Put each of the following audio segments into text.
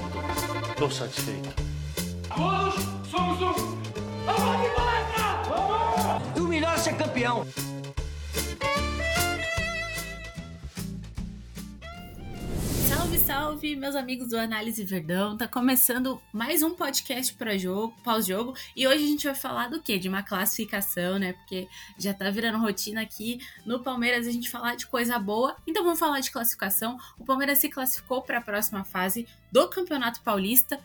Pronto, tô satisfeito. Todos somos um. Vamos de palestra! O melhor é ser campeão. Salve, meus amigos do Análise Verdão. Tá começando mais um podcast para jogo, pós-jogo, e hoje a gente vai falar do quê? De uma classificação, né? Porque já tá virando rotina aqui no Palmeiras a gente falar de coisa boa. Então vamos falar de classificação. O Palmeiras se classificou para a próxima fase do Campeonato Paulista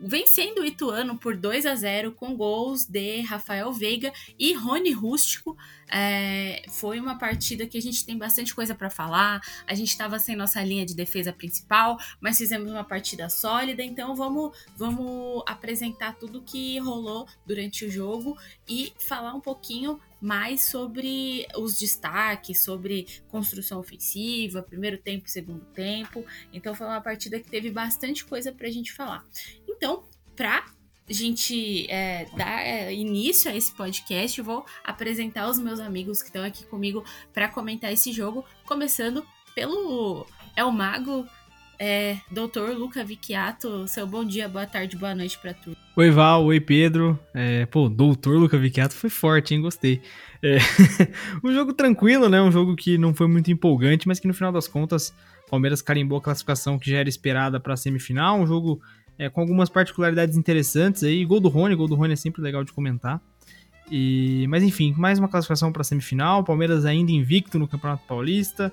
vencendo o Ituano por 2 a 0 com gols de Rafael Veiga e Rony Rústico. É, foi uma partida que a gente tem bastante coisa para falar. A gente estava sem nossa linha de defesa principal, mas fizemos uma partida sólida. Então vamos, vamos apresentar tudo que rolou durante o jogo e falar um pouquinho mais sobre os destaques, sobre construção ofensiva, primeiro tempo, segundo tempo. Então foi uma partida que teve bastante coisa para a gente falar. Então, para gente é, dar é, início a esse podcast, vou apresentar os meus amigos que estão aqui comigo para comentar esse jogo, começando pelo El Mago, é, doutor Luca Vicchiato. Seu bom dia, boa tarde, boa noite para tu. Oi, Val, oi, Pedro. É, pô, doutor Luca Vicchiato foi forte, hein? Gostei. É, um jogo tranquilo, né? Um jogo que não foi muito empolgante, mas que no final das contas, Palmeiras carimbou a classificação que já era esperada para a semifinal. Um jogo é, com algumas particularidades interessantes aí. Gol do Rony, gol do Rony é sempre legal de comentar. E, mas enfim, mais uma classificação para a semifinal. Palmeiras ainda invicto no Campeonato Paulista,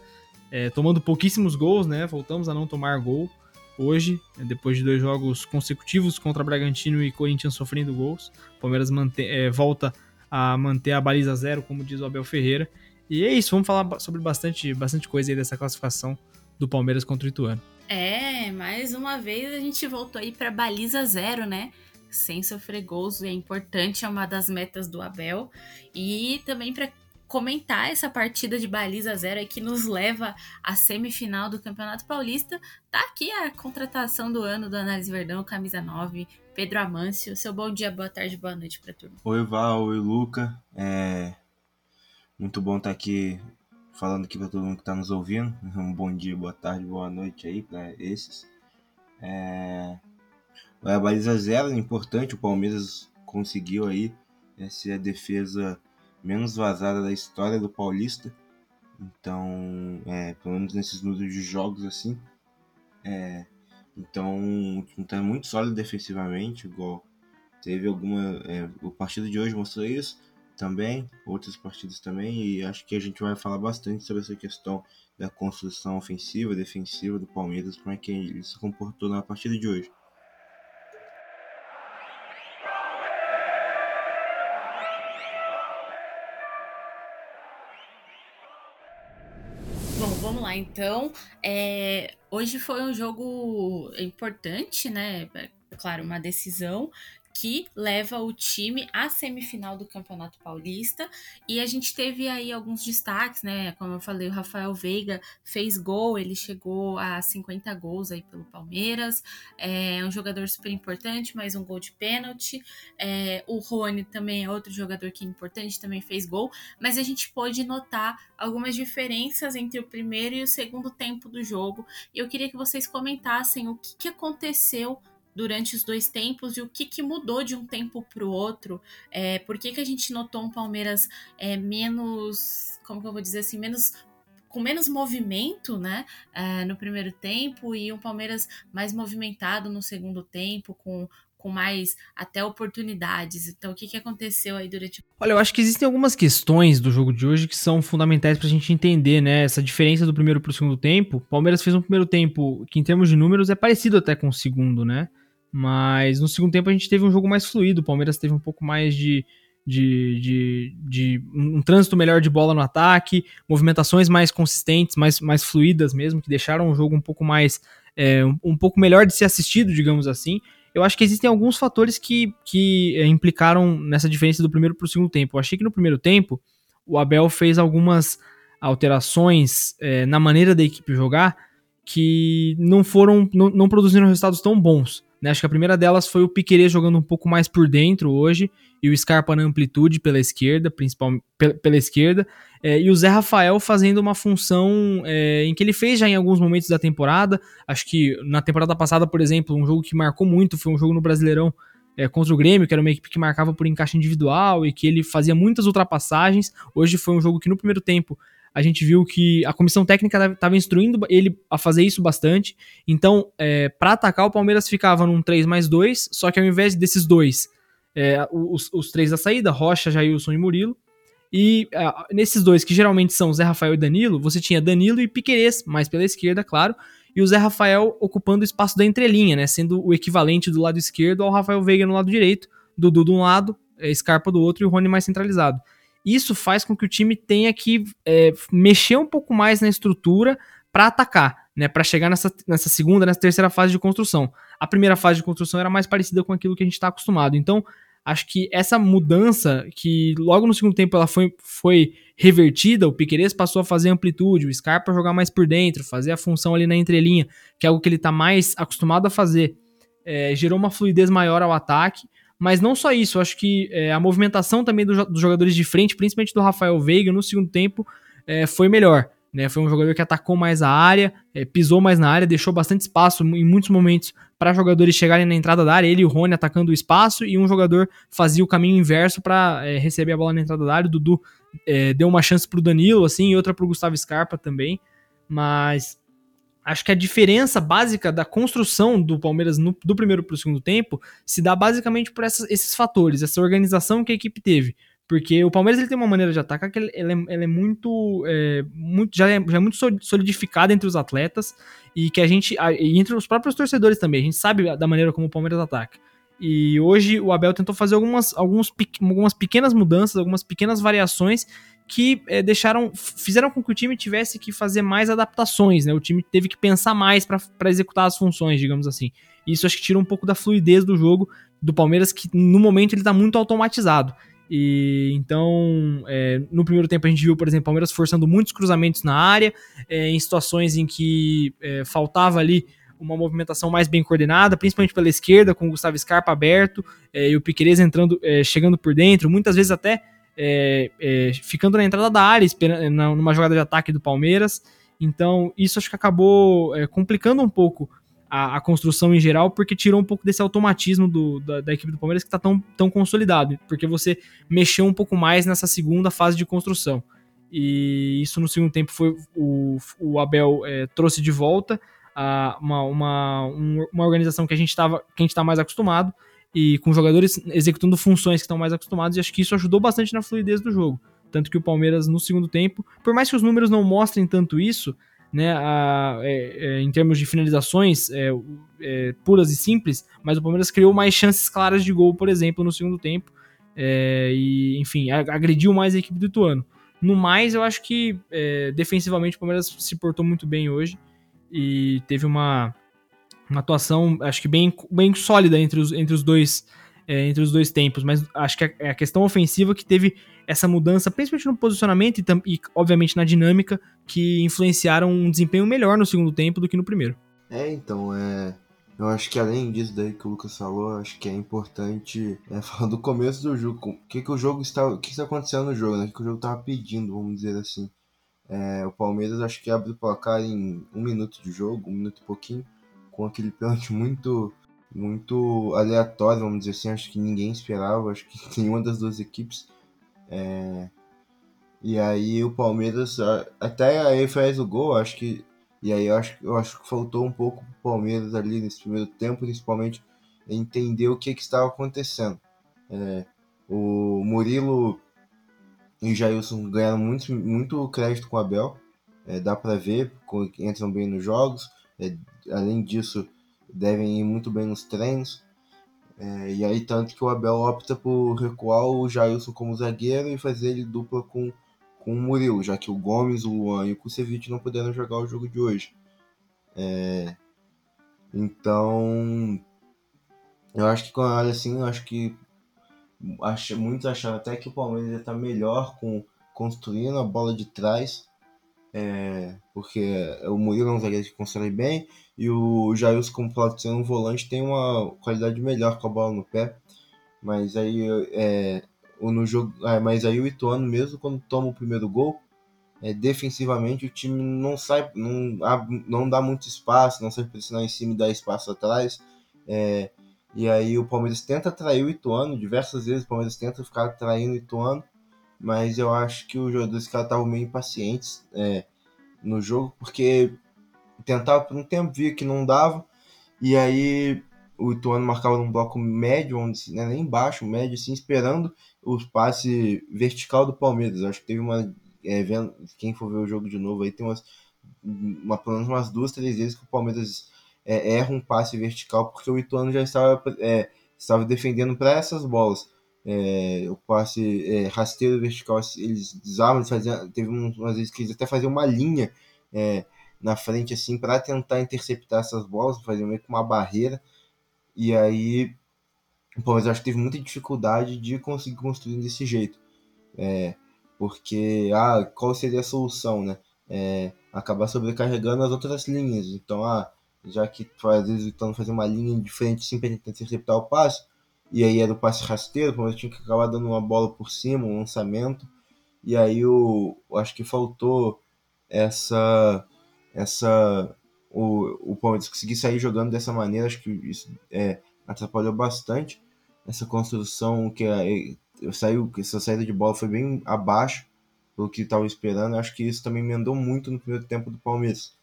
é, tomando pouquíssimos gols, né? Voltamos a não tomar gol hoje, depois de dois jogos consecutivos contra Bragantino e Corinthians sofrendo gols. Palmeiras mantém, é, volta a manter a baliza zero, como diz o Abel Ferreira. E é isso, vamos falar sobre bastante, bastante coisa aí dessa classificação do Palmeiras contra o Ituano. É, mais uma vez a gente voltou aí para baliza zero, né? Sem sofrer gols, é importante, é uma das metas do Abel. E também para comentar essa partida de baliza zero que nos leva à semifinal do Campeonato Paulista. Tá aqui a contratação do ano do Análise Verdão, camisa 9, Pedro Amâncio. Seu bom dia, boa tarde, boa noite para turma. Oi, Val, oi, Luca. É muito bom estar aqui falando aqui para todo mundo que está nos ouvindo. Um bom dia, boa tarde, boa noite aí para esses. É... A baliza zero importante, o Palmeiras conseguiu aí essa a defesa menos vazada da história do Paulista. Então, é, pelo menos nesses números de jogos assim. É, então, o time está muito sólido defensivamente, igual teve alguma. É, o partido de hoje mostrou isso também, outras partidas também, e acho que a gente vai falar bastante sobre essa questão da construção ofensiva, defensiva do Palmeiras, como é que ele se comportou na partida de hoje. Bom, vamos lá então. É, hoje foi um jogo importante, né? É, claro, uma decisão que leva o time à semifinal do Campeonato Paulista. E a gente teve aí alguns destaques, né? Como eu falei, o Rafael Veiga fez gol, ele chegou a 50 gols aí pelo Palmeiras. É um jogador super importante, mais um gol de pênalti. É, o Rony também é outro jogador que é importante, também fez gol. Mas a gente pôde notar algumas diferenças entre o primeiro e o segundo tempo do jogo. E eu queria que vocês comentassem o que, que aconteceu durante os dois tempos e o que, que mudou de um tempo para o outro. É, por que, que a gente notou um Palmeiras é, menos, como que eu vou dizer assim, menos com menos movimento, né, é, no primeiro tempo e um Palmeiras mais movimentado no segundo tempo, com com mais até oportunidades. Então, o que, que aconteceu aí durante. Olha, eu acho que existem algumas questões do jogo de hoje que são fundamentais para a gente entender, né? Essa diferença do primeiro para o segundo tempo. Palmeiras fez um primeiro tempo que, em termos de números, é parecido até com o segundo, né? Mas no segundo tempo a gente teve um jogo mais fluido, o Palmeiras teve um pouco mais de, de, de, de, um trânsito melhor de bola no ataque, movimentações mais consistentes, mais, mais fluidas mesmo, que deixaram o jogo um pouco mais é, um, um, pouco melhor de ser assistido, digamos assim. Eu acho que existem alguns fatores que, que é, implicaram nessa diferença do primeiro para o segundo tempo. Eu achei que no primeiro tempo o Abel fez algumas alterações é, na maneira da equipe jogar que não foram, não, não produziram resultados tão bons Né? Acho que a primeira delas foi o Piquerez jogando um pouco mais por dentro hoje e o Scarpa na amplitude pela esquerda, principalmente pela esquerda, é, e o Zé Rafael fazendo uma função é, em que ele fez já em alguns momentos da temporada. Acho que na temporada passada, por exemplo, um jogo que marcou muito foi um jogo no Brasileirão é, contra o Grêmio, que era uma equipe que marcava por encaixe individual e que ele fazia muitas ultrapassagens. Hoje foi um jogo que no primeiro tempo a gente viu que a comissão técnica estava instruindo ele a fazer isso bastante. Então, é, para atacar, o Palmeiras ficava num 3 mais 2, só que ao invés desses dois, é, os, os, três da saída, Rocha, Jailson e Murilo, e é, nesses dois, que geralmente são Zé Rafael e Danilo, você tinha Danilo e Piquerez, mais pela esquerda, claro, e o Zé Rafael ocupando o espaço da entrelinha, né, sendo o equivalente do lado esquerdo ao Rafael Veiga no lado direito, Dudu de um lado, é, Scarpa do outro e o Rony mais centralizado. Isso faz com que o time tenha que é, mexer um pouco mais na estrutura para atacar, né, para chegar nessa, nessa segunda, nessa terceira fase de construção. A primeira fase de construção era mais parecida com aquilo que a gente está acostumado. Então, acho que essa mudança, que logo no segundo tempo ela foi, foi revertida, o Piqueires passou a fazer amplitude, o Scarpa jogar mais por dentro, fazer a função ali na entrelinha, que é algo que ele está mais acostumado a fazer, é, gerou uma fluidez maior ao ataque. Mas não só isso, acho que é, a movimentação também do, dos jogadores de frente, principalmente do Rafael Veiga, no segundo tempo, é, foi melhor. Né? Foi um jogador que atacou mais a área, é, pisou mais na área, deixou bastante espaço em muitos momentos para jogadores chegarem na entrada da área, ele e o Rony atacando o espaço, e um jogador fazia o caminho inverso para é, receber a bola na entrada da área. O Dudu é, deu uma chance para o Danilo, assim, e outra para o Gustavo Scarpa também. Mas acho que a diferença básica da construção do Palmeiras no, do primeiro para o segundo tempo se dá basicamente por essas, esses fatores, essa organização que a equipe teve. Porque o Palmeiras ele tem uma maneira de atacar que ele, ele, é, ele é, muito, é, muito já, é, já é muito solidificada entre os atletas e que a gente, e entre os próprios torcedores também, a gente sabe da maneira como o Palmeiras ataca. E hoje o Abel tentou fazer algumas, alguns, algumas pequenas mudanças, algumas pequenas variações que é, deixaram, fizeram com que o time tivesse que fazer mais adaptações, né? O time teve que pensar mais para executar as funções, digamos assim. Isso acho que tira um pouco da fluidez do jogo do Palmeiras, que no momento ele está muito automatizado. E então, é, no primeiro tempo a gente viu, por exemplo, o Palmeiras forçando muitos cruzamentos na área, é, em situações em que faltava ali uma movimentação mais bem coordenada, principalmente pela esquerda, com o Gustavo Scarpa aberto e o Piqueires entrando, chegando por dentro, muitas vezes até é, é, ficando na entrada da área, numa jogada de ataque do Palmeiras. Então, isso acho que acabou é, complicando um pouco a, a, construção em geral, porque tirou um pouco desse automatismo do, da, da, equipe do Palmeiras que está tão, tão consolidado, porque você mexeu um pouco mais nessa segunda fase de construção. E isso no segundo tempo foi o, o Abel é, trouxe de volta a, uma, uma, uma organização que a gente estava que a gente está mais acostumado e com jogadores executando funções que estão mais acostumados, e acho que isso ajudou bastante na fluidez do jogo. Tanto que o Palmeiras, no segundo tempo, por mais que os números não mostrem tanto isso, né, a, é, é, em termos de finalizações é, é puras e simples, mas o Palmeiras criou mais chances claras de gol, por exemplo, no segundo tempo, é, e enfim, agrediu mais a equipe do Ituano. No mais, eu acho que é, defensivamente o Palmeiras se portou muito bem hoje e teve uma, uma atuação, acho que bem, bem sólida entre os, entre os dois é, entre os dois tempos, mas acho que é a questão ofensiva que teve essa mudança, principalmente no posicionamento e, e, obviamente na dinâmica, que influenciaram um desempenho melhor no segundo tempo do que no primeiro. É, então, é, eu acho que além disso daí que o Lucas falou, acho que é importante é, falar do começo do jogo, o que, que o jogo está, o que está acontecendo no jogo, né? O que o jogo estava pedindo, vamos dizer assim. É, o Palmeiras acho que abre o placar em um minuto de jogo, um minuto e pouquinho com aquele pênalti muito muito aleatório, vamos dizer assim, acho que ninguém esperava, acho que nenhuma das duas equipes. É... E aí o Palmeiras até aí faz o gol, acho que e aí eu acho, eu acho que faltou um pouco pro Palmeiras ali nesse primeiro tempo, principalmente entender o que, que estava acontecendo. É... o Murilo e o Jailson ganharam muito, muito crédito com o Abel, é, dá para ver, entram bem nos jogos, é, além disso, devem ir muito bem nos treinos. É, e aí, tanto que o Abel opta por recuar o Jailson como zagueiro e fazer ele dupla com, com o Murilo, já que o Gomes, o Luan e o Kusevich não puderam jogar o jogo de hoje. É, então, eu acho que quando olha assim, eu acho que acho, muitos acham até que o Palmeiras está melhor com construindo a bola de trás é, porque o Murilo é um zagueiro que constrói bem e o Jailson, como pode ser um volante, tem uma qualidade melhor com a bola no pé. Mas aí é, no jogo, é, mas aí o Ituano mesmo quando toma o primeiro gol, é, defensivamente o time não sai, não, não dá muito espaço, não sabe pressionar em cima e dar espaço atrás. É, e aí o Palmeiras tenta atrair o Ituano, diversas vezes o Palmeiras tenta ficar atraindo o Ituano, mas eu acho que os jogadores estavam meio impacientes é, no jogo, porque tentava por um tempo, via que não dava, e aí o Ituano marcava num bloco médio, onde, né, nem baixo, médio, assim, esperando o passe vertical do Palmeiras. Acho que teve uma. É, vendo, quem for ver o jogo de novo aí, tem umas, uma, pelo menos umas duas, três vezes que o Palmeiras é, erra um passe vertical, porque o Ituano já estava, é, estava defendendo para essas bolas. É, o passe é, rasteiro vertical, eles desarmam, eles faziam, teve umas vezes que eles até faziam uma linha é, na frente assim para tentar interceptar essas bolas, fazer meio que uma barreira. E aí o Palmeiras acho que teve muita dificuldade de conseguir construir desse jeito. É, porque ah, qual seria a solução, né? É, acabar sobrecarregando as outras linhas. Então, ah, já que às vezes estão fazendo uma linha de frente sempre tentando interceptar o passe, e aí era o passe rasteiro, Palmeiras tinha que acabar dando uma bola por cima, um lançamento. E aí eu, eu acho que faltou essa essa o, o Palmeiras conseguir sair jogando dessa maneira, acho que isso é, atrapalhou bastante essa construção que é, saiu, essa saída de bola foi bem abaixo do que estava esperando. Acho que isso também emendou muito no primeiro tempo do Palmeiras.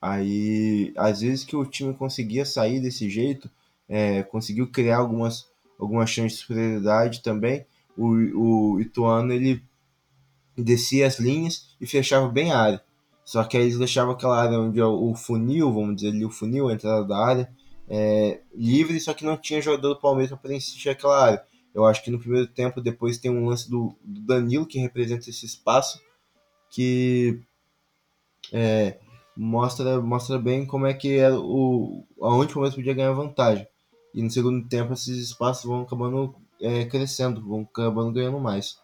Aí, às vezes que o time conseguia sair desse jeito, é, conseguiu criar algumas, algumas chances de superioridade também. O, o Ituano ele descia as linhas e fechava bem a área. Só que aí eles deixavam aquela área onde é o funil, vamos dizer ali, o funil, a entrada da área, é, livre, só que não tinha jogador do Palmeiras para preencher aquela área. Eu acho que no primeiro tempo, depois tem um lance do, do Danilo que representa esse espaço, que é, mostra, mostra bem como é que é o, aonde o Palmeiras podia ganhar vantagem. E no segundo tempo esses espaços vão acabando é, crescendo, vão acabando ganhando mais.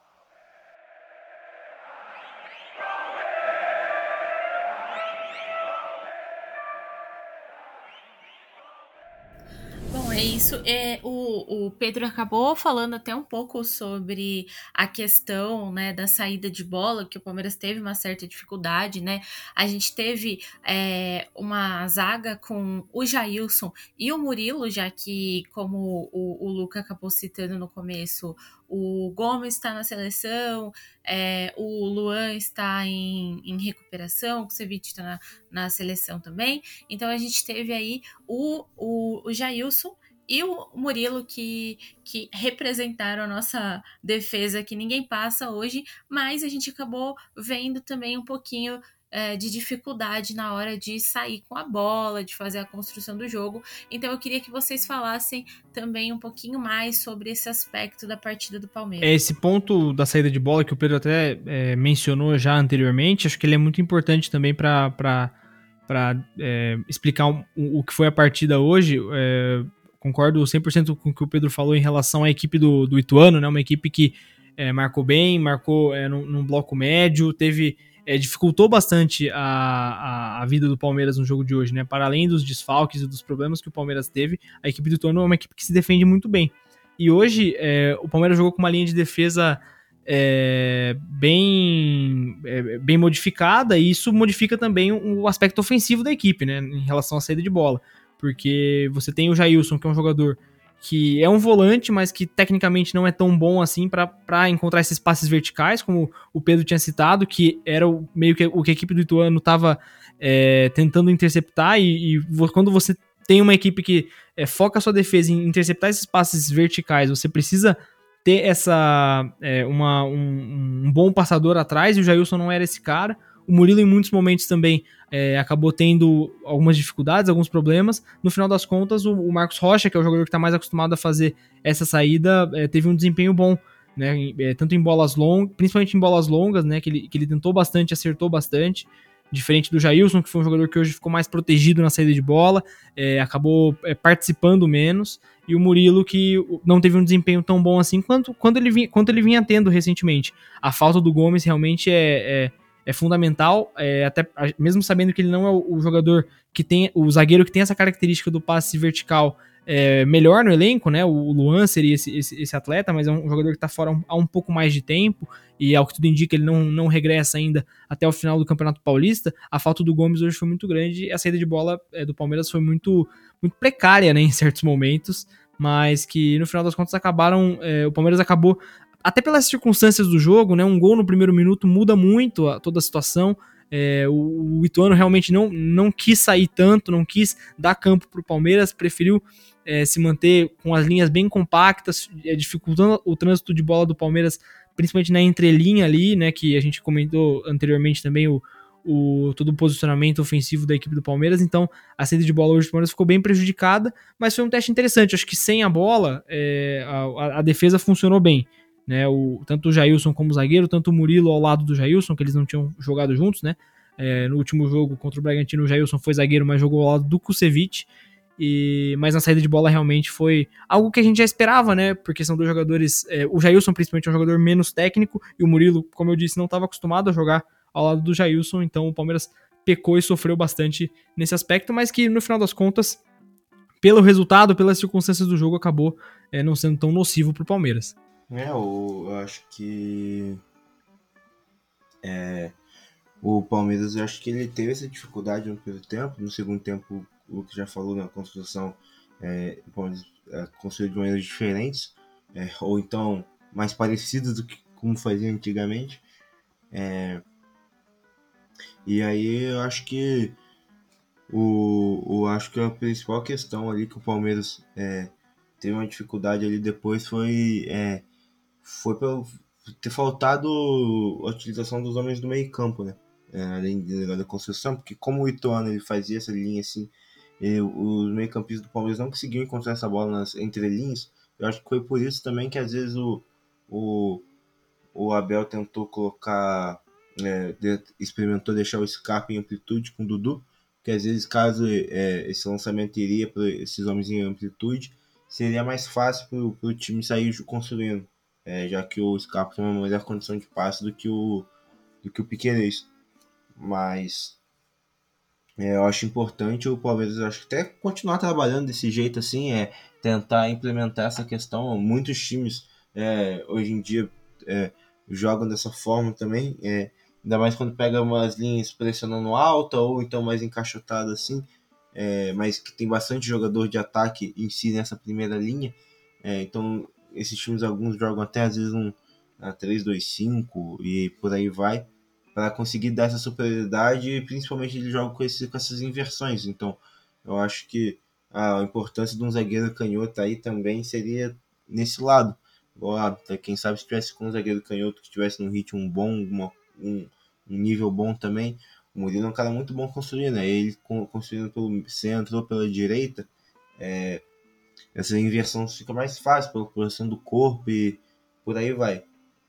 Isso. É, o, o Pedro acabou falando até um pouco sobre a questão né, da saída de bola, que o Palmeiras teve uma certa dificuldade, né? A gente teve é, uma zaga com o Jailson e o Murilo, já que, como o, o Luca acabou citando no começo, o Gomes está na seleção, é, o Luan está em, em recuperação, o Ceviche está na, na seleção também. Então a gente teve aí o, o, o Jailson e o Murilo que, que representaram a nossa defesa que ninguém passa hoje, mas a gente acabou vendo também um pouquinho é, de dificuldade na hora de sair com a bola, de fazer a construção do jogo. Então eu queria que vocês falassem também um pouquinho mais sobre esse aspecto da partida do Palmeiras. É, esse ponto da saída de bola que o Pedro até é, mencionou já anteriormente, acho que ele é muito importante também para para é, explicar o, o, que foi a partida hoje, é, concordo 100% com o que o Pedro falou em relação à equipe do, do Ituano, né? Uma equipe que é, marcou bem, marcou é, num, num, bloco médio, teve é, dificultou bastante a, a, a, vida do Palmeiras no jogo de hoje, né? Para além dos desfalques e dos problemas que o Palmeiras teve, a equipe do Ituano é uma equipe que se defende muito bem. E hoje é, o Palmeiras jogou com uma linha de defesa é, bem, é, bem modificada e isso modifica também o, o aspecto ofensivo da equipe, né? Em relação à saída de bola porque você tem o Jailson, que é um jogador que é um volante, mas que tecnicamente não é tão bom assim para encontrar esses passes verticais, como o Pedro tinha citado, que era o, meio que o que a equipe do Ituano estava é, tentando interceptar, e, e, quando você tem uma equipe que é, foca a sua defesa em interceptar esses passes verticais, você precisa ter essa é, uma, um, um, bom passador atrás, e o Jailson não era esse cara. O Murilo, em muitos momentos, também é, acabou tendo algumas dificuldades, alguns problemas. No final das contas, o, o Marcos Rocha, que é o jogador que está mais acostumado a fazer essa saída, é, teve um desempenho bom. Né, é, tanto em bolas longas, principalmente em bolas longas, né, que ele, que ele tentou bastante, acertou bastante, diferente do Jailson, que foi um jogador que hoje ficou mais protegido na saída de bola, é, acabou é, participando menos, e o Murilo que não teve um desempenho tão bom assim quanto, quanto, ele, vinha, quanto ele vinha tendo recentemente. A falta do Gomes realmente é, é é fundamental, é, até mesmo sabendo que ele não é o, jogador que tem, o zagueiro que tem essa característica do passe vertical é, melhor no elenco, né? O Luan seria esse, esse, esse atleta, mas é um jogador que está fora há um pouco mais de tempo e ao que tudo indica ele não, não regressa ainda até o final do Campeonato Paulista. A falta do Gomes hoje foi muito grande e a saída de bola é, do Palmeiras foi muito, muito precária, né? Em certos momentos mas que no final das contas acabaram. É, o Palmeiras acabou, até pelas circunstâncias do jogo, né? Um gol no primeiro minuto muda muito a, toda a situação. É, o, o Ituano realmente não, não quis sair tanto, não quis dar campo para o Palmeiras, preferiu é, se manter com as linhas bem compactas, é, dificultando o trânsito de bola do Palmeiras, principalmente na entrelinha ali, né? Que a gente comentou anteriormente também, o, o, todo o posicionamento ofensivo da equipe do Palmeiras, então a saída de bola hoje do Palmeiras ficou bem prejudicada, mas foi um teste interessante. Acho que sem a bola, é, a, a, defesa funcionou bem. Né, o, tanto o Jailson como o zagueiro, tanto o Murilo ao lado do Jailson, que eles não tinham jogado juntos, né? É, no último jogo contra o Bragantino, o Jailson foi zagueiro, mas jogou ao lado do Kusevich. E, mas na saída de bola realmente foi algo que a gente já esperava, né? Porque são dois jogadores. É, o Jailson, principalmente, é um jogador menos técnico, e o Murilo, como eu disse, não estava acostumado a jogar ao lado do Jailson, então o Palmeiras pecou e sofreu bastante nesse aspecto, mas que no final das contas, pelo resultado, pelas circunstâncias do jogo, acabou é, não sendo tão nocivo para o Palmeiras. É, eu acho que é, o Palmeiras, eu acho que ele teve essa dificuldade no primeiro tempo, no segundo tempo, o que já falou na construção, é, o Palmeiras é, construiu de maneiras diferentes, é, ou então mais parecidas do que como fazia antigamente. É, e aí eu acho que o, o acho que a principal questão ali que o Palmeiras é, teve uma dificuldade ali depois foi é, foi pelo ter faltado a utilização dos homens do meio campo, né? É, além da construção, porque como o Ituano ele fazia essa linha assim, os meio campistas do Palmeiras não conseguiam encontrar essa bola nas entrelinhas, eu acho que foi por isso também que às vezes o, o, o Abel tentou colocar é, de, experimentou deixar o Scarpa em amplitude com o Dudu, que às vezes caso é, esse lançamento iria para esses homens em amplitude, seria mais fácil para o time sair construindo, é, já que o Scarpa tem uma melhor condição de passe do que o, do que o Piqueires. Mas é, eu acho importante o Palmeiras acho até continuar trabalhando desse jeito assim, é tentar implementar essa questão. Muitos times é, hoje em dia é, jogam dessa forma também. É, Ainda mais quando pega umas linhas pressionando alta ou então mais encaixotada assim, é, mas que tem bastante jogador de ataque em si nessa primeira linha. É, então esses times alguns jogam até às vezes um 3-2-5 e por aí vai para conseguir dar essa superioridade principalmente ele joga com, esse, com essas inversões. Então eu acho que a importância de um zagueiro canhoto aí também seria nesse lado. Boa, quem sabe se tivesse com um zagueiro canhoto que tivesse num ritmo bom, uma, um, um nível bom também. O Murilo é um cara muito bom construindo, né? Ele construindo pelo centro ou pela direita, é, essa inversão fica mais fácil pela posição do corpo e por aí vai.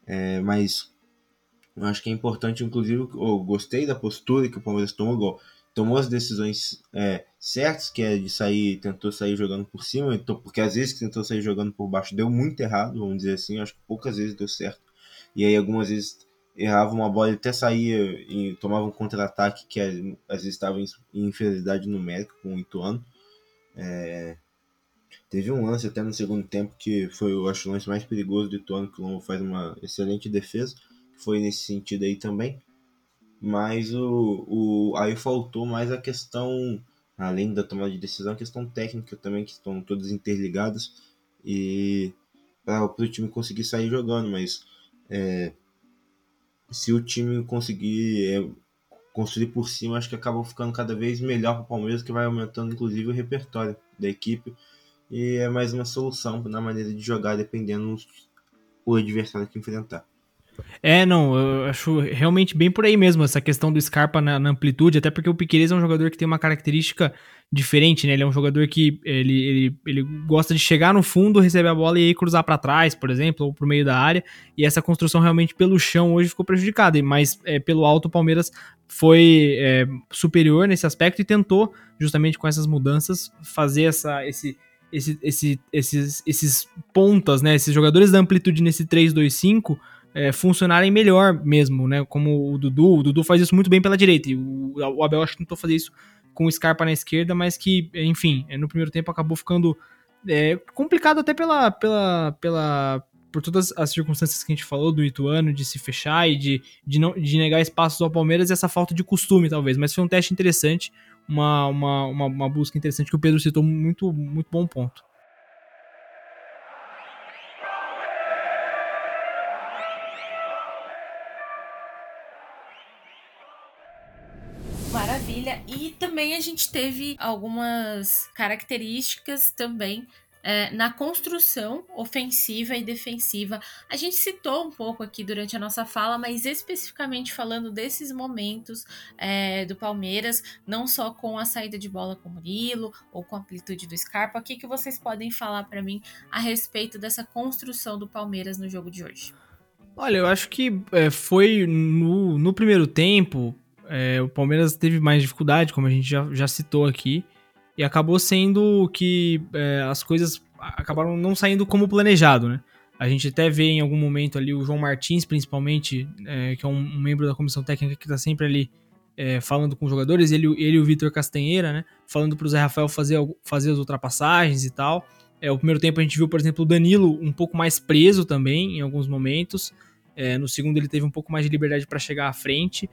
É, mas eu acho que é importante, inclusive, eu gostei da postura que o Palmeiras tomou, tomou as decisões é, certas, que é de sair, tentou sair jogando por cima, então, porque às vezes que tentou sair jogando por baixo deu muito errado, vamos dizer assim, acho que poucas vezes deu certo. E aí algumas vezes errava uma bola, ele até saía e tomava um contra-ataque que às vezes estava em inferioridade numérica com o Ituano. É... Teve um lance até no segundo tempo que foi, eu acho, o lance mais perigoso do Ituano, que o Lombo faz uma excelente defesa, foi nesse sentido aí também. Mas o, o, aí faltou mais a questão, além da tomada de decisão, a questão técnica também, que estão todas interligadas, e para o time conseguir sair jogando, mas é, se o time conseguir é, construir por cima, acho que acaba ficando cada vez melhor para o Palmeiras, que vai aumentando inclusive o repertório da equipe. E é mais uma solução na maneira de jogar, dependendo do adversário que enfrentar. É, não, eu acho realmente bem por aí mesmo, essa questão do Scarpa na, na amplitude, até porque o Piqueires é um jogador que tem uma característica diferente, né? Ele é um jogador que ele, ele, ele gosta de chegar no fundo, receber a bola e aí cruzar para trás, por exemplo, ou pro meio da área, e essa construção realmente pelo chão hoje ficou prejudicada, mas é, pelo alto o Palmeiras foi é, superior nesse aspecto e tentou, justamente com essas mudanças, fazer essa, esse, esse, esse, esses, esses pontas, né? Esses jogadores da amplitude nesse 3-2-5 é, funcionarem melhor mesmo, né? Como o Dudu, o Dudu faz isso muito bem pela direita, e o, o Abel acho que tentou fazer isso com o Scarpa na esquerda, mas que, enfim, é, no primeiro tempo acabou ficando é, complicado até pela, pela, pela, por todas as circunstâncias que a gente falou do Ituano, de se fechar e de, de, não, de negar espaços ao Palmeiras e essa falta de costume, talvez. Mas foi um teste interessante, uma, uma, uma, uma busca interessante que o Pedro citou muito, muito bom ponto. Maravilha. E também a gente teve algumas características também é, na construção ofensiva e defensiva. A gente citou um pouco aqui durante a nossa fala, mas especificamente falando desses momentos é, do Palmeiras, não só com a saída de bola com o Murilo ou com a amplitude do Scarpa, o que, que vocês podem falar para mim a respeito dessa construção do Palmeiras no jogo de hoje? Olha, eu acho que é, foi no, no primeiro tempo, é, o Palmeiras teve mais dificuldade, como a gente já, já citou aqui, e acabou sendo que é, as coisas acabaram não saindo como planejado, né? A gente até vê em algum momento ali o João Martins, principalmente, é, que é um, membro da comissão técnica que está sempre ali é, falando com os jogadores, ele, ele e o Vitor Castanheira, né? Falando para o Zé Rafael fazer, fazer as ultrapassagens e tal. É, o primeiro tempo a gente viu, por exemplo, o Danilo um pouco mais preso também em alguns momentos. É, no segundo ele teve um pouco mais de liberdade para chegar à frente.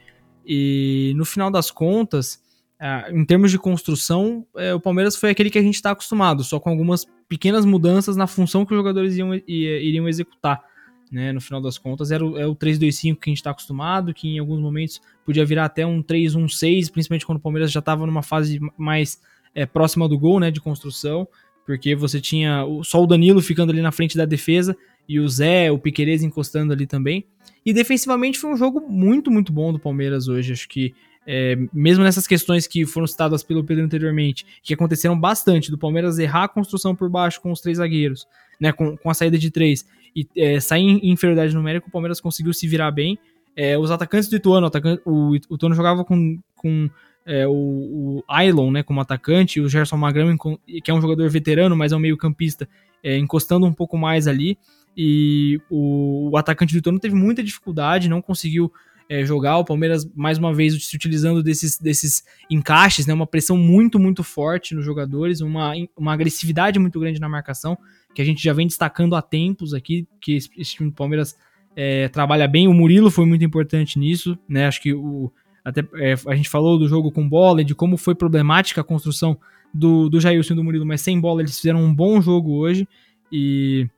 E no final das contas, é, em termos de construção, é, o Palmeiras foi aquele que a gente está acostumado, só com algumas pequenas mudanças na função que os jogadores iam, iriam executar. Né, no final das contas, era o, é o 3-2-5 que a gente está acostumado, que em alguns momentos podia virar até um 3-1-6, principalmente quando o Palmeiras já estava numa fase mais é, próxima do gol, né, de construção, porque você tinha só o Danilo ficando ali na frente da defesa, e o Zé, o Piquerez encostando ali também. E defensivamente foi um jogo muito, muito bom do Palmeiras hoje. Acho que é, mesmo nessas questões que foram citadas pelo Pedro anteriormente, que aconteceram bastante, do Palmeiras errar a construção por baixo com os três zagueiros, né, com, com a saída de três, e é, sair em inferioridade numérica, o Palmeiras conseguiu se virar bem. É, os atacantes do Ituano, o, atacante, o, Ituano jogava com, com é, o, o Ailon né, como atacante, o Gerson Magrão, que é um jogador veterano, mas é um meio campista, é, encostando um pouco mais ali e o, o atacante do Ituano teve muita dificuldade, não conseguiu é, jogar. O Palmeiras, mais uma vez, se utilizando desses, desses encaixes, né, uma pressão muito, muito forte nos jogadores, uma, uma agressividade muito grande na marcação, que a gente já vem destacando há tempos aqui, que esse, esse time do Palmeiras é, trabalha bem. O Murilo foi muito importante nisso, né? Acho que o, até, é, a gente falou do jogo com bola e de como foi problemática a construção do, do Jailson e do Murilo, mas sem bola eles fizeram um bom jogo hoje. E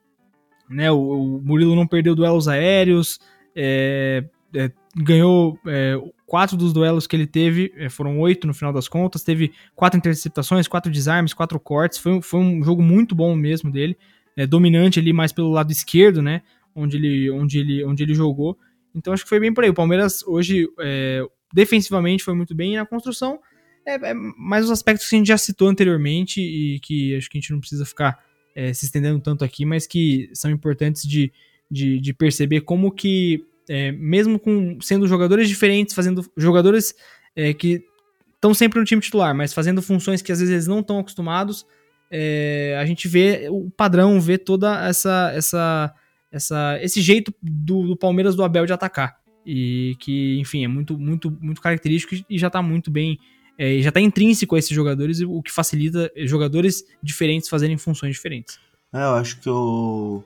né? O, o Murilo não perdeu duelos aéreos, é, é, ganhou é, quatro dos duelos que ele teve, é, foram oito no final das contas, teve quatro interceptações, quatro desarmes, quatro cortes, foi, foi um jogo muito bom mesmo dele, é, dominante ali mais pelo lado esquerdo, né? Onde ele, onde, ele, onde ele jogou. Então acho que foi bem por aí. O Palmeiras hoje, é, defensivamente, foi muito bem e na construção, é, é, mais os aspectos que a gente já citou anteriormente e que acho que a gente não precisa ficar é, se estendendo tanto aqui, mas que são importantes de, de, de perceber como que, é, mesmo com sendo jogadores diferentes, fazendo jogadores é, que estão sempre no time titular, mas fazendo funções que às vezes eles não estão acostumados, é, a gente vê o padrão, vê toda essa, essa, essa esse jeito do, do Palmeiras do Abel de atacar e que, enfim, é muito, muito, muito característico e já está muito bem é, já está intrínseco a esses jogadores, o que facilita jogadores diferentes fazerem funções diferentes. É, eu acho que eu,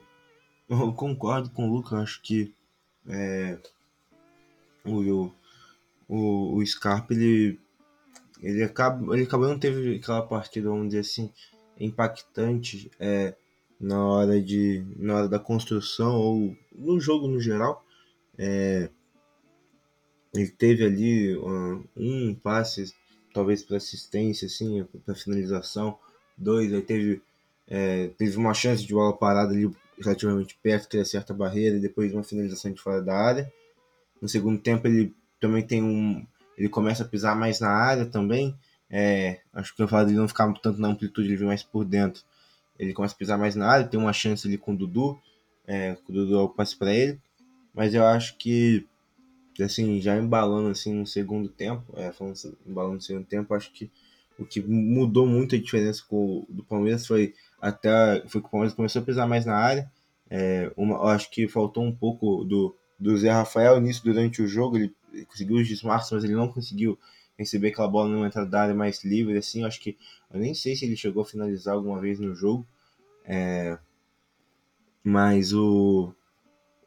eu concordo com o Lucas, acho que é, o, o, o Scarpa, ele, ele, acaba, ele acabou não teve aquela partida, vamos dizer assim, impactante é, na hora de na hora da construção ou no jogo no geral. É, ele teve ali um, um passe talvez para assistência, assim, para finalização. Dois, aí teve, é, teve uma chance de bola parada ali relativamente perto, que ele acerta a barreira, e depois uma finalização de fora da área. No segundo tempo ele também tem um. Ele começa a pisar mais na área também. É, acho que eu falo dele não ficar tanto na amplitude, ele vem mais por dentro. Ele começa a pisar mais na área, tem uma chance ali com o Dudu. É, o Dudu é o passe para ele. Mas eu acho que assim, já embalando assim no segundo tempo, é, falando embalando no segundo tempo, acho que o que mudou muito a diferença com, do Palmeiras foi até foi que o Palmeiras começou a pisar mais na área. É, uma, acho que faltou um pouco do, do Zé Rafael nisso durante o jogo. Ele conseguiu os desmarques, mas ele não conseguiu receber aquela bola numa entrada da área mais livre. Assim, acho que eu nem sei se ele chegou a finalizar alguma vez no jogo. É, mas o,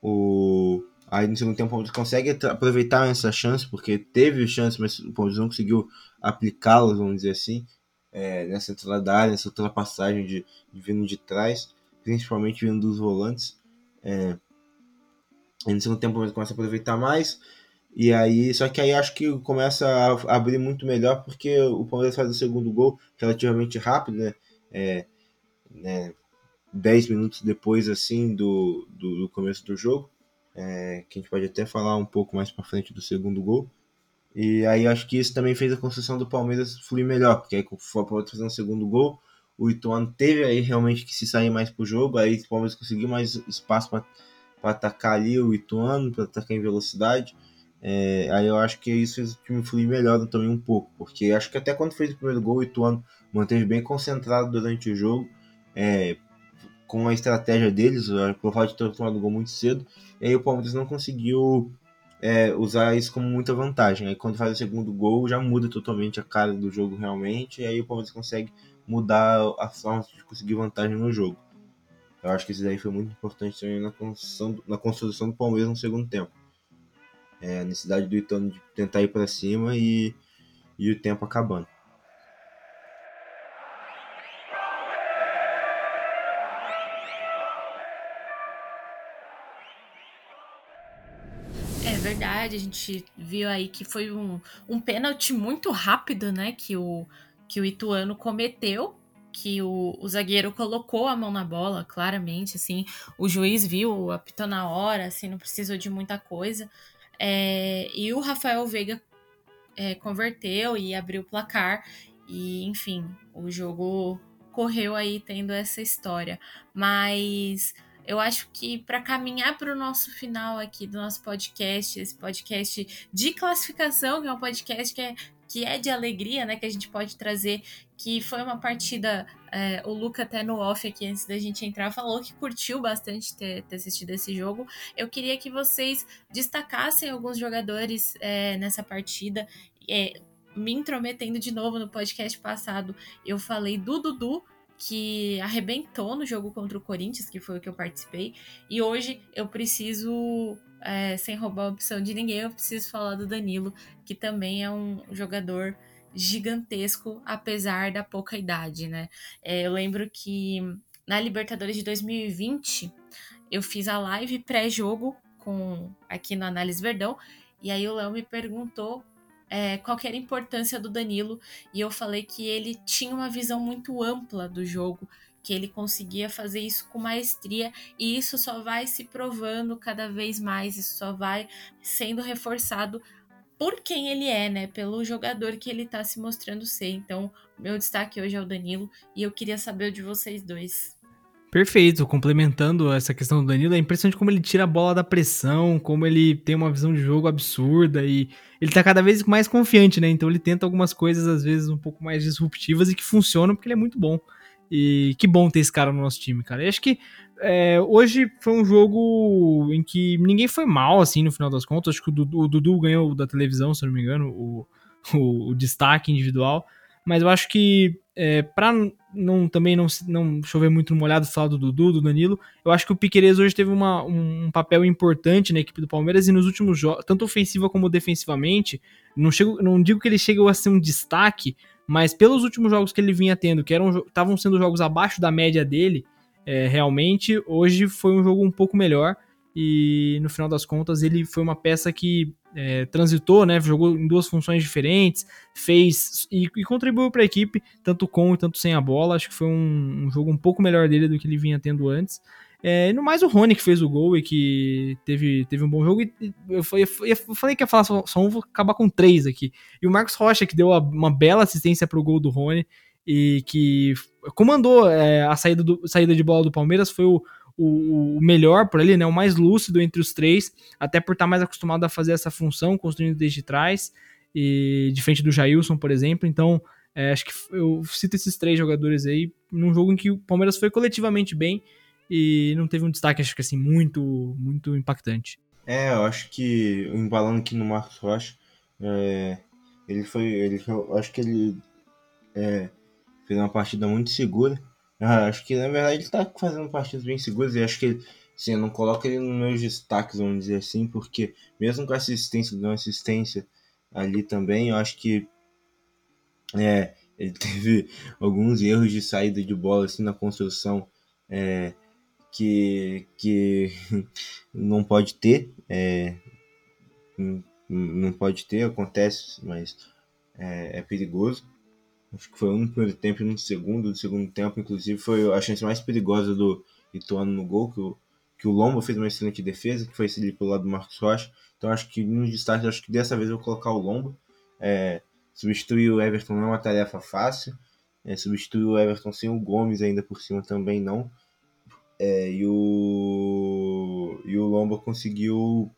o aí no segundo tempo o Palmeiras consegue aproveitar essa chance, porque teve chance, mas o Palmeiras não conseguiu aplicá-las, vamos dizer assim, é, nessa entrada nessa ultrapassagem de, de vindo de trás, principalmente vindo dos volantes. É, no segundo tempo Palmeiras começa a aproveitar mais, e aí, só que aí acho que começa a abrir muito melhor, porque o Palmeiras faz o segundo gol relativamente rápido, né? É, né 10 minutos depois assim do, do, do começo do jogo, é, que a gente pode até falar um pouco mais para frente do segundo gol. E aí acho que isso também fez a construção do Palmeiras fluir melhor, porque aí foi o fazer um segundo gol, o Ituano teve aí realmente que se sair mais pro jogo, aí o Palmeiras conseguiu mais espaço para atacar ali o Ituano, para atacar em velocidade. É, aí eu acho que isso fez o time fluir melhor também um pouco, porque acho que até quando fez o primeiro gol, o Ituano manteve bem concentrado durante o jogo, é, com a estratégia deles, fato de ter tomado o gol muito cedo, e aí o Palmeiras não conseguiu é, usar isso como muita vantagem. Aí quando faz o segundo gol, já muda totalmente a cara do jogo realmente, e aí o Palmeiras consegue mudar as formas de conseguir vantagem no jogo. Eu acho que isso daí foi muito importante também na construção, na construção do Palmeiras no segundo tempo. É, a necessidade do Ituano de tentar ir para cima e, e o tempo acabando. Verdade, a gente viu aí que foi um, um pênalti muito rápido, né? Que o, que o Ituano cometeu. Que o, o zagueiro colocou a mão na bola, claramente, assim. O juiz viu, apitou na hora, assim, não precisou de muita coisa. É, e o Rafael Veiga é, converteu e abriu o placar. E, enfim, o jogo correu aí tendo essa história. Mas eu acho que para caminhar para o nosso final aqui do nosso podcast, esse podcast de classificação, que é um podcast que é, que é de alegria, né? Que a gente pode trazer, que foi uma partida. É, o Luca, até no off aqui, antes da gente entrar, falou que curtiu bastante ter, ter assistido esse jogo. Eu queria que vocês destacassem alguns jogadores é, nessa partida. É, me intrometendo de novo no podcast passado, eu falei do Dudu, que arrebentou no jogo contra o Corinthians, que foi o que eu participei. E hoje eu preciso, é, sem roubar a opção de ninguém, eu preciso falar do Danilo, que também é um jogador gigantesco, apesar da pouca idade, né? É, eu lembro que na Libertadores de 2020 eu fiz a live pré-jogo com aqui no Análise Verdão, e aí o Léo me perguntou é, qual era a importância do Danilo e eu falei que ele tinha uma visão muito ampla do jogo, que ele conseguia fazer isso com maestria e isso só vai se provando cada vez mais, isso só vai sendo reforçado por quem ele é, né? Pelo jogador que ele está se mostrando ser. Então, meu destaque hoje é o Danilo e eu queria saber o de vocês dois. Perfeito, complementando essa questão do Danilo, é impressionante como ele tira a bola da pressão, como ele tem uma visão de jogo absurda e ele tá cada vez mais confiante, né? Então ele tenta algumas coisas, às vezes, um pouco mais disruptivas e que funcionam porque ele é muito bom. E que bom ter esse cara no nosso time, cara. Eu acho que é, hoje foi um jogo em que ninguém foi mal, assim, no final das contas. Acho que o Dudu, o Dudu ganhou da televisão, se não me engano, o, o, o destaque individual. Mas eu acho que é, para não, também não, não chover muito no molhado falar do Dudu, do Danilo, eu acho que o Piqueires hoje teve uma, um, papel importante na equipe do Palmeiras e nos últimos jogos, tanto ofensiva como defensivamente, não, chego, não digo que ele chegou a ser um destaque, mas pelos últimos jogos que ele vinha tendo, que eram estavam sendo jogos abaixo da média dele, é, realmente, hoje foi um jogo um pouco melhor e no final das contas ele foi uma peça que é, transitou, né, jogou em duas funções diferentes, fez e, e contribuiu para a equipe, tanto com e tanto sem a bola. Acho que foi um, um, jogo um pouco melhor dele do que ele vinha tendo antes. É, no mais o Rony que fez o gol e que teve, teve um bom jogo. E eu, eu, eu falei que ia falar só, só um, vou acabar com três aqui. E o Marcos Rocha que deu uma bela assistência para o gol do Rony e que comandou é, a saída, do, saída de bola do Palmeiras, foi o, o, o, melhor por ali, né? O mais lúcido entre os três, até por estar mais acostumado a fazer essa função, construindo desde trás, e diferente do Jailson, por exemplo. Então, é, acho que eu cito esses três jogadores aí num jogo em que o Palmeiras foi coletivamente bem e não teve um destaque, acho que assim, muito, muito impactante. É, eu acho que, embalando aqui no Marcos Rocha, é, ele foi. Ele, eu acho que ele é, fez uma partida muito segura. Ah, acho que na verdade ele tá fazendo partidas bem seguras e acho que assim, eu não coloco ele nos meus destaques, vamos dizer assim, porque mesmo com assistência, deu assistência ali também, eu acho que é, ele teve alguns erros de saída de bola assim na construção é, que, que não pode ter. É, não pode ter, acontece, mas é, é, perigoso. Acho que foi um no primeiro tempo e um no segundo. No segundo tempo, inclusive, foi a chance mais perigosa do Ituano no gol, que o, que o Lomba fez uma excelente defesa, que foi ali pelo lado do Marcos Rocha. Então acho que no destaque, acho que dessa vez eu vou colocar o Lomba. É, substituir o Everton não é uma tarefa fácil. É, substituir o Everton sem o Gomes ainda por cima também não. É, e, o, e o Lomba conseguiu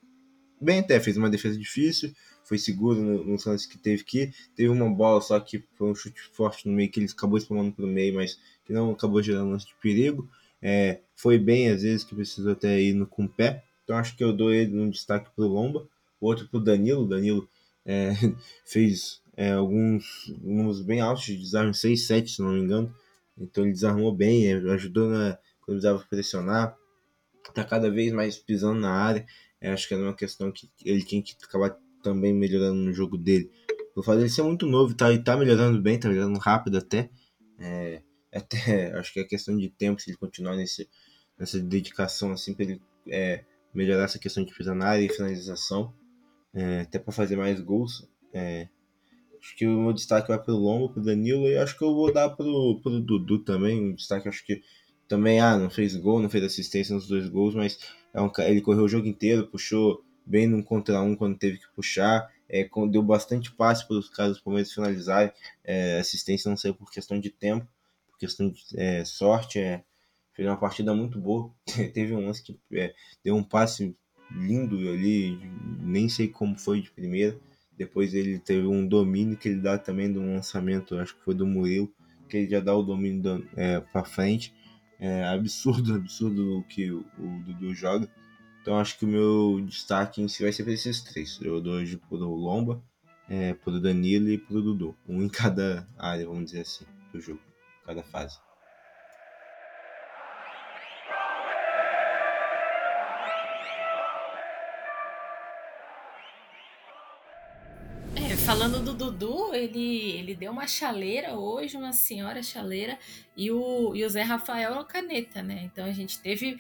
bem até, fez uma defesa difícil, foi seguro no lances que teve que. Teve uma bola só que foi um chute forte no meio que ele acabou espalhando para o meio, mas que não acabou gerando lance de perigo. É, foi bem às vezes que precisou até ir no, com o pé. Então acho que eu dou ele um destaque para o Lomba, outro para o Danilo. O Danilo é, fez é, alguns números bem altos de desarme, 6, 7 se não me engano. Então ele desarmou bem, ajudou na, quando precisava pressionar, tá cada vez mais pisando na área. Eu acho que é uma questão que ele tinha que acabar também melhorando no jogo dele. O fato dele ser muito novo tá, e tá melhorando bem, tá melhorando rápido até. É, até acho que é questão de tempo se ele continuar nesse, nessa dedicação assim para ele é, melhorar essa questão de área e finalização. É, até para fazer mais gols. É, acho que o meu destaque vai pro Lombo, pro Danilo, e acho que eu vou dar pro, pro Dudu também. Um destaque, acho que também, ah, não fez gol, não fez assistência nos dois gols, mas é um, ele correu o jogo inteiro, puxou bem num contra um quando teve que puxar, é, deu bastante passe para os caras do Palmeiras finalizarem, é, assistência não saiu por questão de tempo, por questão de é, sorte, é, fez uma partida muito boa, teve um lance que é, deu um passe lindo ali, nem sei como foi de primeira, depois ele teve um domínio que ele dá também do lançamento, acho que foi do Murilo, que ele já dá o domínio é, para frente, é absurdo, absurdo o que o, o Dudu joga. Então acho que o meu destaque em si vai ser para esses três. Hoje pro Lomba, é, pro Danilo e pro Dudu. Um em cada área, vamos dizer assim, do jogo, cada fase. falando do Dudu, ele, ele deu uma chaleira hoje, uma senhora chaleira, e o, e o Zé Rafael é o caneta, né? Então a gente teve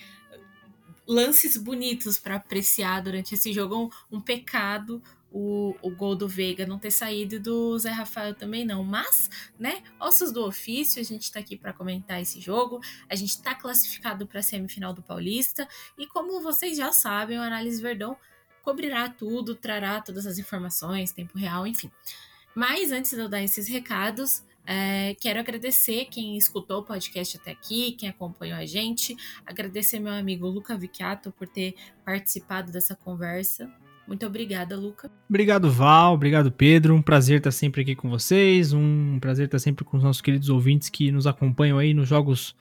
lances bonitos para apreciar durante esse jogo. Um, um pecado o, o gol do Veiga não ter saído e do Zé Rafael também não. Mas, né, ossos do ofício, a gente tá aqui para comentar esse jogo. A gente tá classificado para a semifinal do Paulista. E como vocês já sabem, o Análise Verdão cobrirá tudo, trará todas as informações, tempo real, enfim. Mas antes de eu dar esses recados, é, quero agradecer quem escutou o podcast até aqui, quem acompanhou a gente, agradecer meu amigo Luca Vicchiato por ter participado dessa conversa. Muito obrigada, Luca. Obrigado, Val. Obrigado, Pedro. Um prazer estar sempre aqui com vocês. Um prazer estar sempre com os nossos queridos ouvintes que nos acompanham aí nos jogos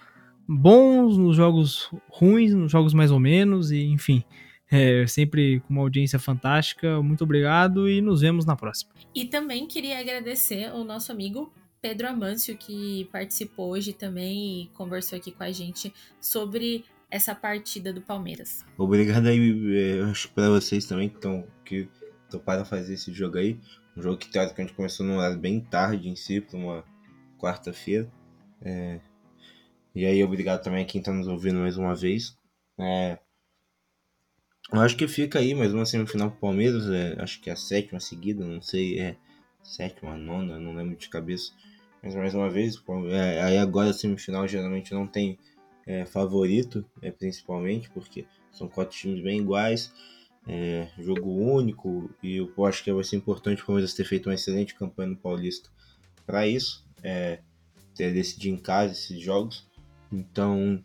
bons, nos jogos ruins, nos jogos mais ou menos, e enfim. É, sempre com uma audiência fantástica. Muito obrigado e nos vemos na próxima. E também queria agradecer o nosso amigo Pedro Amâncio, que participou hoje também e conversou aqui com a gente sobre essa partida do Palmeiras. Obrigado aí, é, para vocês também que estão que toparam fazer esse jogo aí. Um jogo que teoricamente começou num horário bem tarde em si, para uma quarta-feira. É... E aí, obrigado também a quem está nos ouvindo mais uma vez. É... Eu acho que fica aí mais uma semifinal pro Palmeiras, é, acho que é a sétima seguida, não sei, é sétima, nona, não lembro de cabeça. Mas mais uma vez, é, aí agora semifinal geralmente não tem é, favorito, é, principalmente, porque são quatro times bem iguais, é, jogo único, e eu acho que vai ser importante o Palmeiras ter feito uma excelente campanha no Paulista para isso, é, ter decidido em casa esses jogos. Então,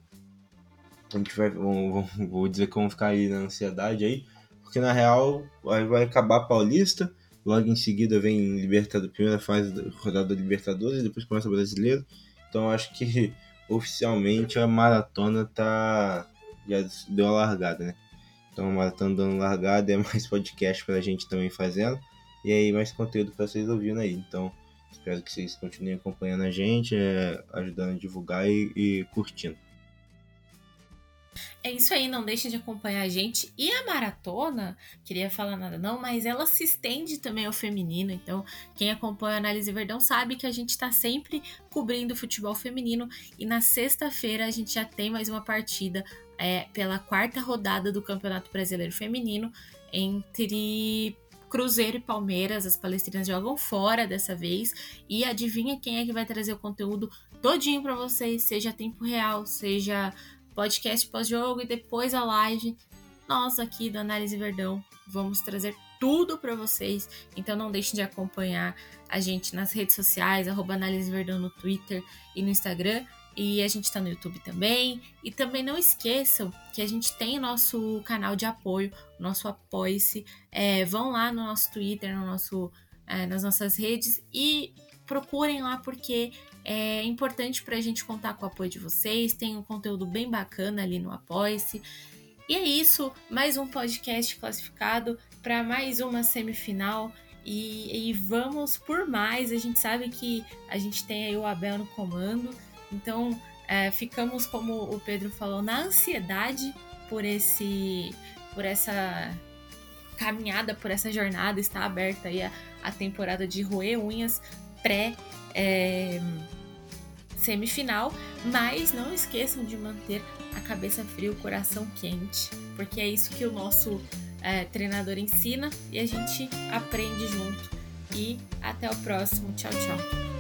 a gente vai, vou, vou dizer que vamos ficar aí na ansiedade aí, porque na real vai, vai acabar Paulista, logo em seguida vem Libertadores, primeira fase da rodada da Libertadores, e depois começa o Brasileiro. Então acho que oficialmente a maratona tá já deu a largada, né? Então a maratona dando largada é mais podcast pra gente também fazendo. E aí mais conteúdo pra vocês ouvindo aí. Então espero que vocês continuem acompanhando a gente, é, ajudando a divulgar e, e curtindo. É isso aí, não deixem de acompanhar a gente. E a maratona, queria falar nada não, mas ela se estende também ao feminino. Então, quem acompanha a Análise Verdão sabe que a gente está sempre cobrindo futebol feminino. E na sexta-feira a gente já tem mais uma partida é, pela quarta rodada do Campeonato Brasileiro Feminino entre Cruzeiro e Palmeiras. As palestrinas jogam fora dessa vez. E adivinha quem é que vai trazer o conteúdo todinho para vocês, seja tempo real, seja podcast pós-jogo e depois a live. Nós aqui do Análise Verdão vamos trazer tudo para vocês. Então não deixem de acompanhar a gente nas redes sociais, arroba Análise Verdão no Twitter e no Instagram. E a gente está no YouTube também. E também não esqueçam que a gente tem o nosso canal de apoio, nosso Apoie-se. É, vão lá no nosso Twitter, no nosso, é, nas nossas redes e procurem lá porque é importante para a gente contar com o apoio de vocês. Tem um conteúdo bem bacana ali no Apoia-se. E é isso, mais um podcast classificado para mais uma semifinal. E, e, vamos por mais. A gente sabe que a gente tem aí o Abel no comando, então é, ficamos, como o Pedro falou, na ansiedade por esse, por essa caminhada, por essa jornada. Está aberta aí a, a temporada de roer unhas pré é, semifinal, mas não esqueçam de manter a cabeça fria, o coração quente, porque é isso que o nosso é, treinador ensina e a gente aprende junto. E até o próximo. Tchau, tchau.